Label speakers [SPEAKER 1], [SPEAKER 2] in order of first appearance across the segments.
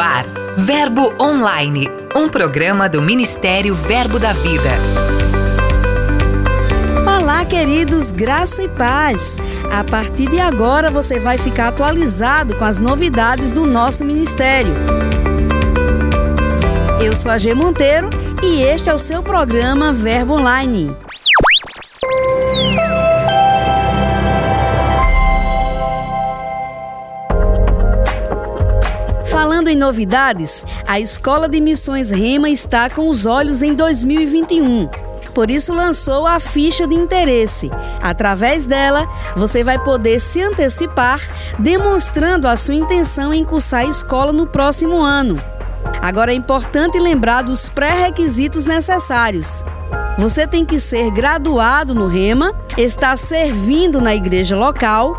[SPEAKER 1] ar, Verbo Online, um programa do Ministério Verbo da Vida.
[SPEAKER 2] Olá, queridos, graça e paz. A partir de agora você vai ficar atualizado com as novidades do nosso ministério. Eu sou a G Monteiro e este é o seu programa Verbo Online. Em novidades, a Escola de Missões Rema está com os olhos em 2021. Por isso lançou a ficha de interesse. Através dela, você vai poder se antecipar, demonstrando a sua intenção em cursar a escola no próximo ano. Agora é importante lembrar dos pré-requisitos necessários. Você tem que ser graduado no Rema, estar servindo na igreja local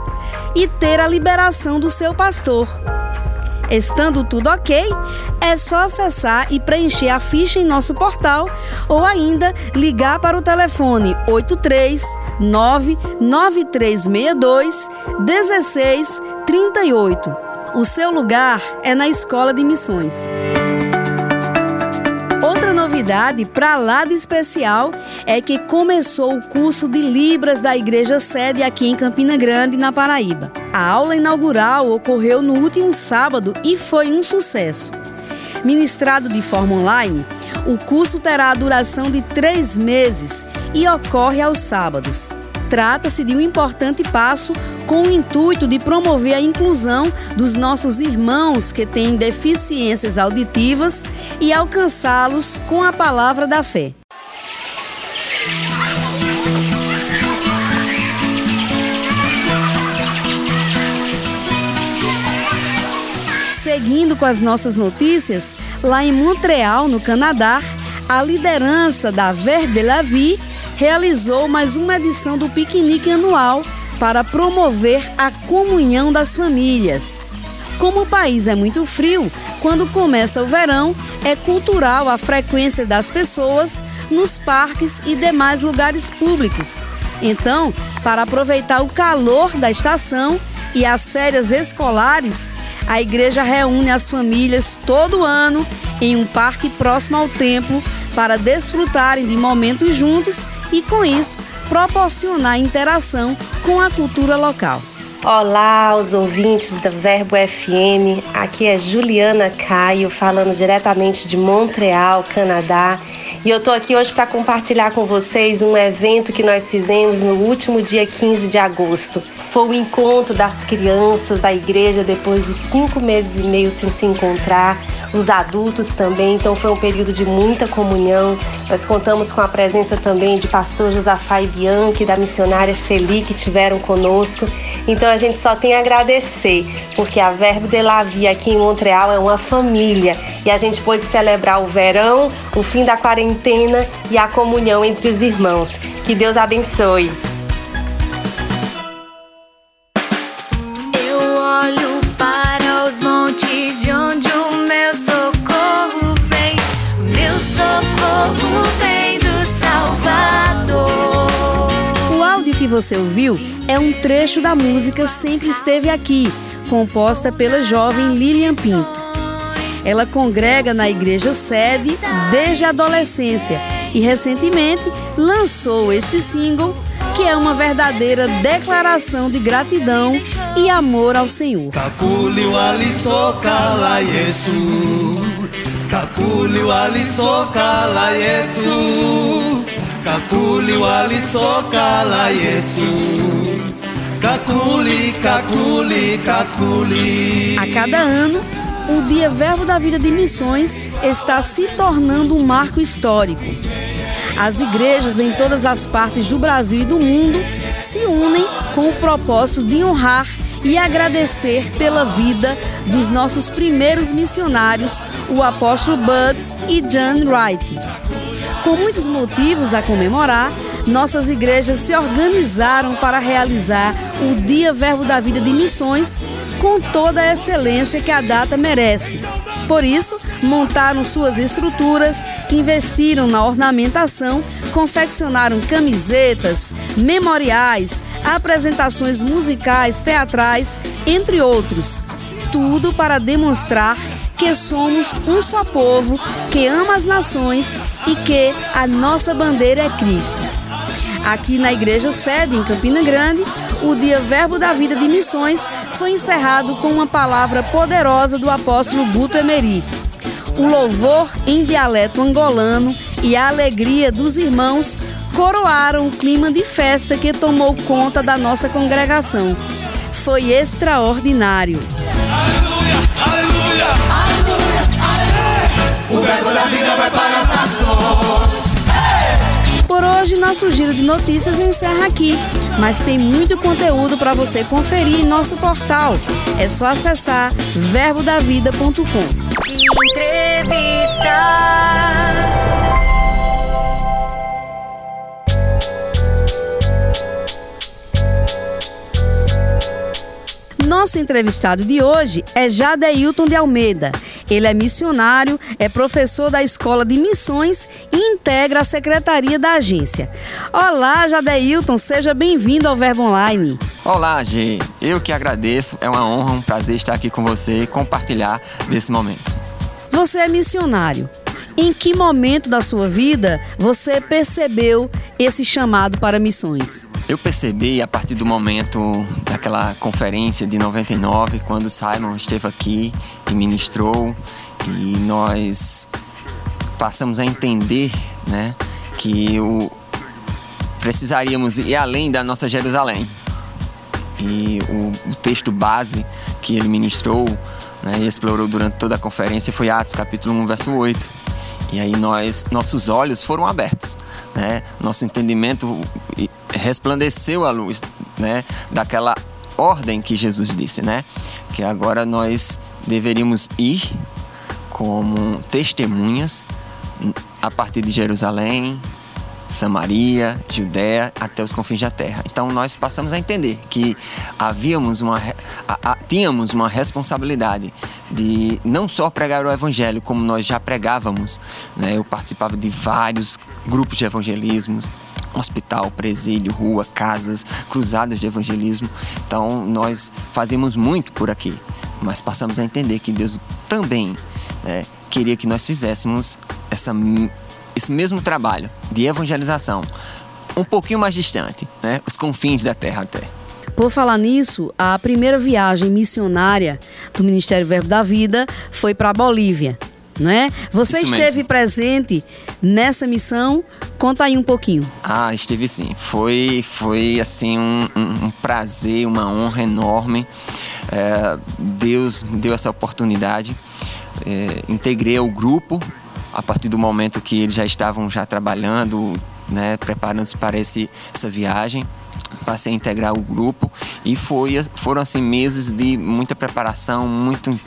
[SPEAKER 2] e ter a liberação do seu pastor. Estando tudo ok, é só acessar e preencher a ficha em nosso portal ou ainda ligar para o telefone 83 99362 1638. O seu lugar é na Escola de Missões novidade para lá de especial é que começou o curso de Libras da Igreja Sede aqui em Campina Grande, na Paraíba. A aula inaugural ocorreu no último sábado e foi um sucesso. Ministrado de forma online, o curso terá a duração de três meses e ocorre aos sábados. Trata-se de um importante passo com o intuito de promover a inclusão dos nossos irmãos que têm deficiências auditivas e alcançá-los com a palavra da fé. Seguindo com as nossas notícias, lá em Montreal, no Canadá, a liderança da Verbe la Vie realizou mais uma edição do piquenique anual para promover a comunhão das famílias. Como o país é muito frio, quando começa o verão, é cultural a frequência das pessoas nos parques e demais lugares públicos. Então, para aproveitar o calor da estação e as férias escolares, a igreja reúne as famílias todo ano em um parque próximo ao templo para desfrutarem de momentos juntos e, com isso, proporcionar interação com a cultura local.
[SPEAKER 3] Olá, os ouvintes da Verbo FM. Aqui é Juliana Caio, falando diretamente de Montreal, Canadá. E eu tô aqui hoje para compartilhar com vocês um evento que nós fizemos no último dia 15 de agosto. Foi o encontro das crianças da igreja depois de cinco meses e meio sem se encontrar, os adultos também. Então foi um período de muita comunhão. Nós contamos com a presença também de pastor Josafá e Bianchi, da missionária Celi, que tiveram conosco. Então a gente só tem a agradecer, porque a Verbo de la Vie aqui em Montreal é uma família e a gente pôde celebrar o verão, o fim da quarentena quarentena e a comunhão entre os irmãos. Que Deus abençoe.
[SPEAKER 4] Eu olho para os montes de onde o meu socorro vem. O meu socorro vem do Salvador.
[SPEAKER 2] O áudio que você ouviu é um trecho da música Sempre Esteve Aqui, composta pela jovem Lilian Pinto. Ela congrega na igreja sede desde a adolescência e recentemente lançou este single que é uma verdadeira declaração de gratidão e amor ao Senhor. A cada ano o Dia Verbo da Vida de Missões está se tornando um marco histórico. As igrejas em todas as partes do Brasil e do mundo se unem com o propósito de honrar e agradecer pela vida dos nossos primeiros missionários, o apóstolo Bud e John Wright. Com muitos motivos a comemorar, nossas igrejas se organizaram para realizar o Dia Verbo da Vida de Missões com toda a excelência que a data merece. Por isso, montaram suas estruturas, investiram na ornamentação, confeccionaram camisetas, memoriais, apresentações musicais, teatrais, entre outros. Tudo para demonstrar que somos um só povo, que ama as nações e que a nossa bandeira é Cristo. Aqui na Igreja Sede, em Campina Grande, o Dia Verbo da Vida de Missões foi encerrado com uma palavra poderosa do apóstolo Guto Emery. O louvor em dialeto angolano e a alegria dos irmãos coroaram o clima de festa que tomou conta da nossa congregação. Foi extraordinário. Aleluia, aleluia, aleluia, O verbo da vida vai para as nações. Por hoje, nosso giro de notícias encerra aqui, mas tem muito conteúdo para você conferir em nosso portal. É só acessar verbodavida.com. Entrevista. Nosso entrevistado de hoje é Jadeilton de Almeida. Ele é missionário, é professor da Escola de Missões e integra a secretaria da agência. Olá, Jadeilton, seja bem-vindo ao Verbo Online.
[SPEAKER 5] Olá, G. Eu que agradeço. É uma honra, um prazer estar aqui com você e compartilhar desse momento.
[SPEAKER 2] Você é missionário. Em que momento da sua vida você percebeu esse chamado para missões?
[SPEAKER 5] Eu percebi a partir do momento daquela conferência de 99, quando Simon esteve aqui e ministrou, e nós passamos a entender né, que o, precisaríamos ir além da nossa Jerusalém. E o, o texto base que ele ministrou né, e explorou durante toda a conferência foi Atos capítulo 1, verso 8 e aí nós, nossos olhos foram abertos, né? Nosso entendimento resplandeceu a luz, né? Daquela ordem que Jesus disse, né? Que agora nós deveríamos ir como testemunhas a partir de Jerusalém, Samaria, Judéia, até os confins da terra. Então nós passamos a entender que havíamos uma, a, a, tínhamos uma responsabilidade de não só pregar o evangelho, como nós já pregávamos. Né? Eu participava de vários grupos de evangelismos, hospital, presídio, rua, casas, cruzadas de evangelismo. Então nós fazíamos muito por aqui, mas passamos a entender que Deus também né, queria que nós fizéssemos essa esse mesmo trabalho de evangelização um pouquinho mais distante, né? Os confins da terra até.
[SPEAKER 2] Por falar nisso, a primeira viagem missionária do Ministério Verbo da Vida foi para a Bolívia, né? Você Isso esteve mesmo. presente nessa missão? Conta aí um pouquinho.
[SPEAKER 5] Ah, esteve sim. Foi, foi assim um, um, um prazer, uma honra enorme. É, Deus me deu essa oportunidade. É, integrei o grupo a partir do momento que eles já estavam já trabalhando, né, preparando-se para esse, essa viagem passei a integrar o grupo e foi, foram assim meses de muita preparação, muito,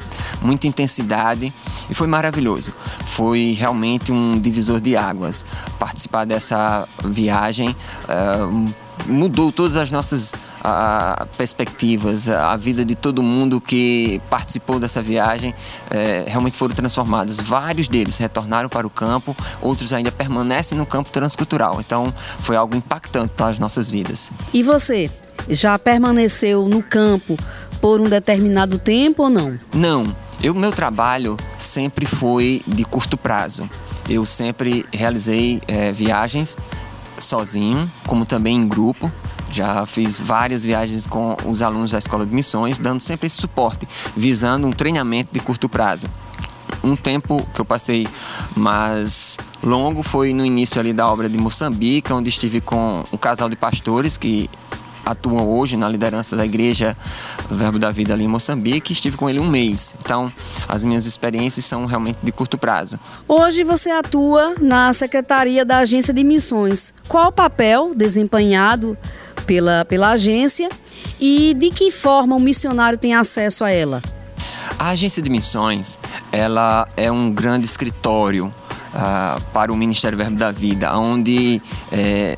[SPEAKER 5] muita intensidade e foi maravilhoso. Foi realmente um divisor de águas. Participar dessa viagem uh, mudou todas as nossas a, perspectivas, a vida de todo mundo que participou dessa viagem é, realmente foram transformadas. Vários deles retornaram para o campo, outros ainda permanecem no campo transcultural. Então foi algo impactante para as nossas vidas.
[SPEAKER 2] E você, já permaneceu no campo por um determinado tempo ou não?
[SPEAKER 5] Não. Eu, meu trabalho sempre foi de curto prazo. Eu sempre realizei é, viagens sozinho, como também em grupo. Já fiz várias viagens com os alunos da Escola de Missões, dando sempre esse suporte, visando um treinamento de curto prazo. Um tempo que eu passei mais longo foi no início ali da obra de Moçambique, onde estive com um casal de pastores que atuam hoje na liderança da igreja Verbo da Vida ali em Moçambique. Estive com ele um mês. Então, as minhas experiências são realmente de curto prazo.
[SPEAKER 2] Hoje você atua na Secretaria da Agência de Missões. Qual o papel desempenhado pela, pela agência e de que forma o missionário tem acesso a ela?
[SPEAKER 5] A agência de missões ela é um grande escritório uh, para o Ministério Verbo da Vida, onde é,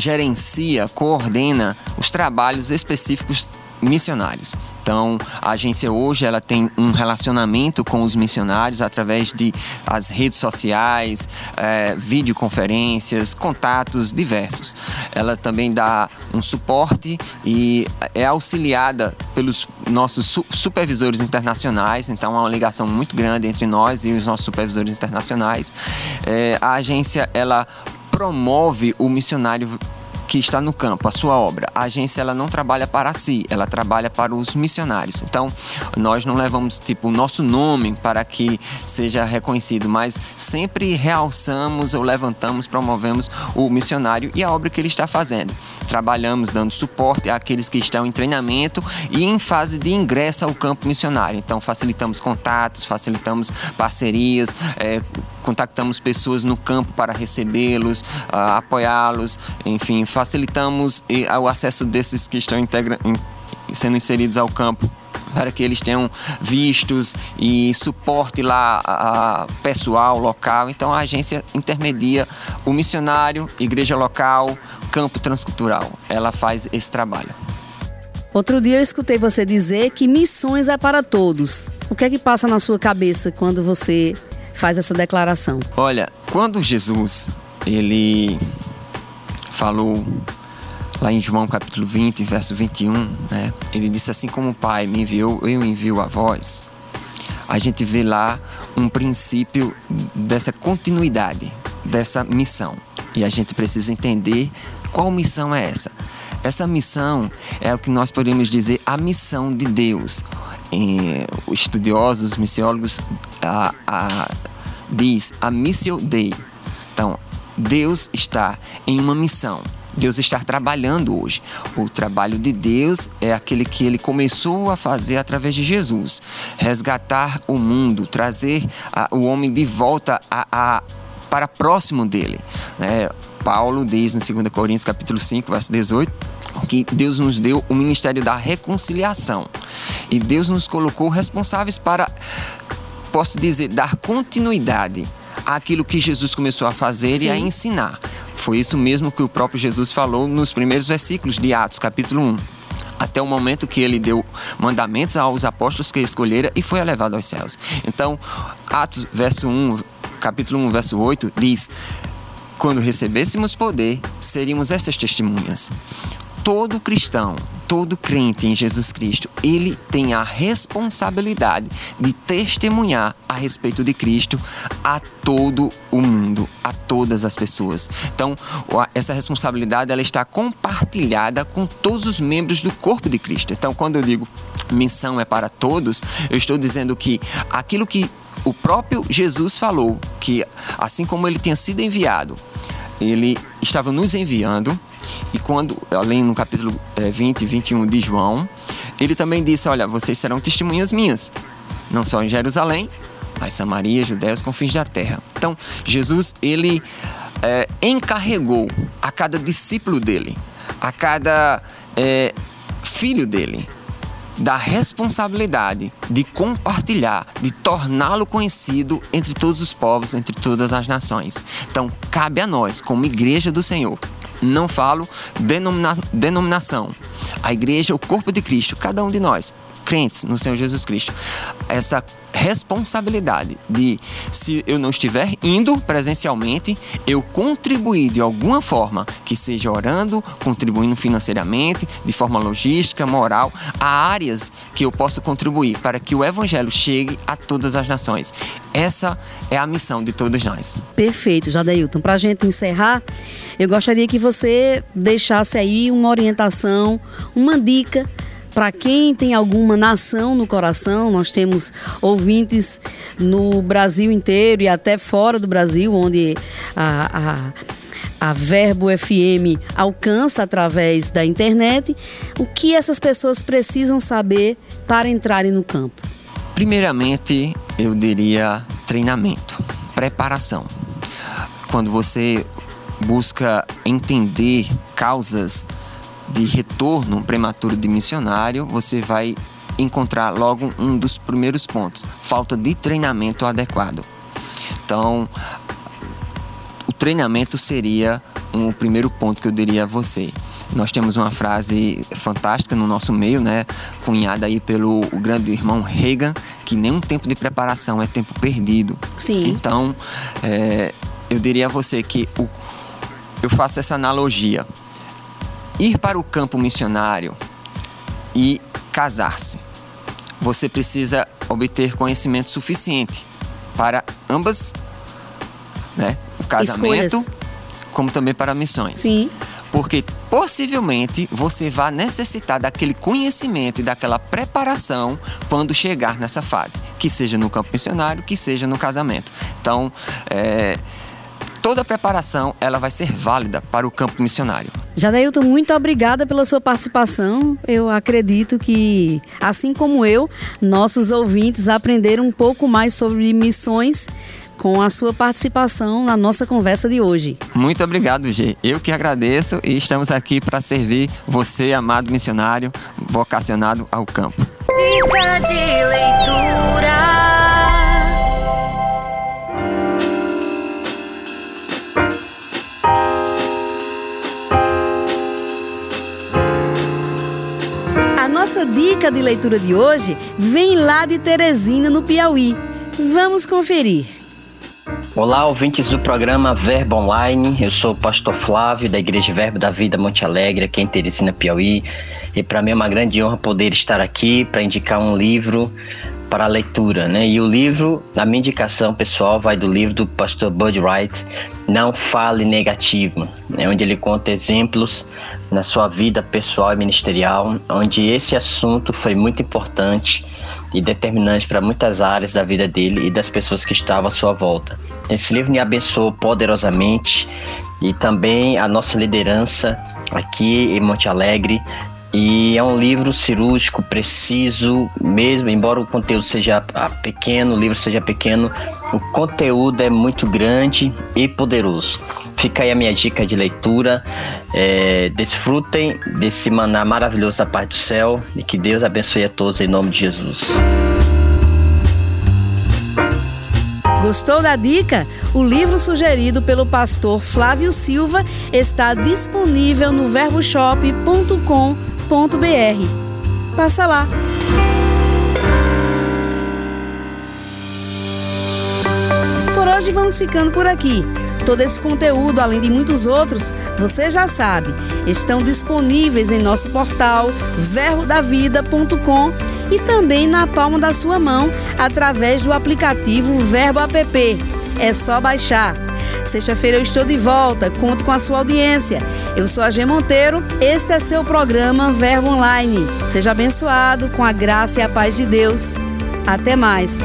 [SPEAKER 5] gerencia, coordena os trabalhos específicos missionários. Então, a agência hoje ela tem um relacionamento com os missionários através de as redes sociais, é, videoconferências, contatos diversos. Ela também dá um suporte e é auxiliada pelos nossos su supervisores internacionais. Então, há uma ligação muito grande entre nós e os nossos supervisores internacionais. É, a agência ela promove o missionário que está no campo, a sua obra. A agência ela não trabalha para si, ela trabalha para os missionários. Então, nós não levamos tipo o nosso nome para que seja reconhecido, mas sempre realçamos ou levantamos, promovemos o missionário e a obra que ele está fazendo. Trabalhamos dando suporte àqueles que estão em treinamento e em fase de ingresso ao campo missionário. Então, facilitamos contatos, facilitamos parcerias, é, contactamos pessoas no campo para recebê-los, uh, apoiá-los, enfim, facilitamos o acesso desses que estão integra sendo inseridos ao campo para que eles tenham vistos e suporte lá a, a pessoal local. Então a agência intermedia o missionário, igreja local, campo transcultural. Ela faz esse trabalho.
[SPEAKER 2] Outro dia eu escutei você dizer que missões é para todos. O que é que passa na sua cabeça quando você faz essa declaração?
[SPEAKER 5] Olha, quando Jesus ele falou lá em João capítulo 20, verso 21, né? Ele disse assim como o Pai me enviou, eu envio a vós. A gente vê lá um princípio dessa continuidade, dessa missão. E a gente precisa entender qual missão é essa. Essa missão é o que nós podemos dizer a missão de Deus. E, estudiosos, missiólogos, a, a, diz a missio Dei. Então, Deus está em uma missão. Deus está trabalhando hoje. O trabalho de Deus é aquele que ele começou a fazer através de Jesus resgatar o mundo, trazer a, o homem de volta a, a, para próximo dele. Né? Paulo diz no 2 Coríntios capítulo 5, verso 18, que Deus nos deu o ministério da reconciliação. E Deus nos colocou responsáveis para, posso dizer, dar continuidade àquilo que Jesus começou a fazer Sim. e a ensinar. Foi isso mesmo que o próprio Jesus falou nos primeiros versículos de Atos, capítulo 1 até o momento que ele deu mandamentos aos apóstolos que escolhera e foi elevado aos céus. Então, Atos, verso 1, capítulo 1, verso 8, diz: Quando recebêssemos poder, seríamos essas testemunhas todo cristão, todo crente em Jesus Cristo, ele tem a responsabilidade de testemunhar a respeito de Cristo a todo o mundo, a todas as pessoas. Então, essa responsabilidade ela está compartilhada com todos os membros do corpo de Cristo. Então, quando eu digo missão é para todos, eu estou dizendo que aquilo que o próprio Jesus falou, que assim como ele tinha sido enviado, ele estava nos enviando e quando, além no capítulo 20 e 21 de João, ele também disse: Olha, vocês serão testemunhas minhas, não só em Jerusalém, mas Samaria, Judéia, confins da terra. Então, Jesus, ele é, encarregou a cada discípulo dele, a cada é, filho dele, da responsabilidade de compartilhar, de torná-lo conhecido entre todos os povos, entre todas as nações. Então, cabe a nós, como igreja do Senhor, não falo denomina denominação. A igreja, o corpo de Cristo, cada um de nós, crentes no Senhor Jesus Cristo, essa responsabilidade de, se eu não estiver indo presencialmente, eu contribuir de alguma forma, que seja orando, contribuindo financeiramente, de forma logística, moral, a áreas que eu possa contribuir para que o evangelho chegue a todas as nações. Essa é a missão de todos nós.
[SPEAKER 2] Perfeito, Jadeilton. Para a gente encerrar, eu gostaria que você deixasse aí uma orientação, uma dica para quem tem alguma nação no coração, nós temos ouvintes no Brasil inteiro e até fora do Brasil, onde a, a, a Verbo FM alcança através da internet. O que essas pessoas precisam saber para entrarem no campo?
[SPEAKER 5] Primeiramente, eu diria treinamento, preparação. Quando você busca entender causas de retorno prematuro de missionário, você vai encontrar logo um dos primeiros pontos: falta de treinamento adequado. Então, o treinamento seria um primeiro ponto que eu diria a você. Nós temos uma frase fantástica no nosso meio, né? Cunhada aí pelo grande irmão Reagan, que nenhum tempo de preparação é tempo perdido.
[SPEAKER 2] Sim.
[SPEAKER 5] Então, é, eu diria a você que o, eu faço essa analogia. Ir para o campo missionário e casar-se. Você precisa obter conhecimento suficiente para ambas, né? O casamento,
[SPEAKER 2] Escolhas.
[SPEAKER 5] como também para missões.
[SPEAKER 2] Sim.
[SPEAKER 5] Porque possivelmente você vai necessitar daquele conhecimento e daquela preparação quando chegar nessa fase, que seja no campo missionário, que seja no casamento. Então, é, toda a preparação ela vai ser válida para o campo missionário.
[SPEAKER 2] Jadailton, muito obrigada pela sua participação. Eu acredito que, assim como eu, nossos ouvintes aprenderam um pouco mais sobre missões com a sua participação na nossa conversa de hoje.
[SPEAKER 5] Muito obrigado, G. Eu que agradeço e estamos aqui para servir você, amado missionário, vocacionado ao campo.
[SPEAKER 4] Dica de leitura.
[SPEAKER 2] Nossa dica de leitura de hoje vem lá de Teresina, no Piauí. Vamos conferir.
[SPEAKER 6] Olá, ouvintes do programa Verbo Online. Eu sou o pastor Flávio, da Igreja Verbo da Vida Monte Alegre, aqui em Teresina, Piauí. E para mim é uma grande honra poder estar aqui para indicar um livro para a leitura, né? E o livro, a minha indicação pessoal vai do livro do pastor Bud Wright, Não Fale Negativo, né? onde ele conta exemplos na sua vida pessoal e ministerial, onde esse assunto foi muito importante e determinante para muitas áreas da vida dele e das pessoas que estavam à sua volta. Esse livro me abençoou poderosamente e também a nossa liderança aqui em Monte Alegre. E é um livro cirúrgico, preciso, mesmo, embora o conteúdo seja pequeno, o livro seja pequeno, o conteúdo é muito grande e poderoso. Fica aí a minha dica de leitura. É, desfrutem desse maná maravilhoso da parte do céu e que Deus abençoe a todos em nome de Jesus.
[SPEAKER 2] Gostou da dica? O livro sugerido pelo pastor Flávio Silva está disponível no verboshop.com.br. Passa lá. Por hoje vamos ficando por aqui. Todo esse conteúdo, além de muitos outros, você já sabe, estão disponíveis em nosso portal verbodavida.com e também na palma da sua mão através do aplicativo Verbo App. É só baixar. Sexta-feira eu estou de volta, conto com a sua audiência. Eu sou a G Monteiro, este é seu programa Verbo Online. Seja abençoado com a graça e a paz de Deus. Até mais.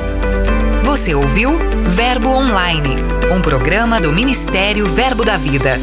[SPEAKER 1] Você ouviu Verbo Online, um programa do Ministério Verbo da Vida.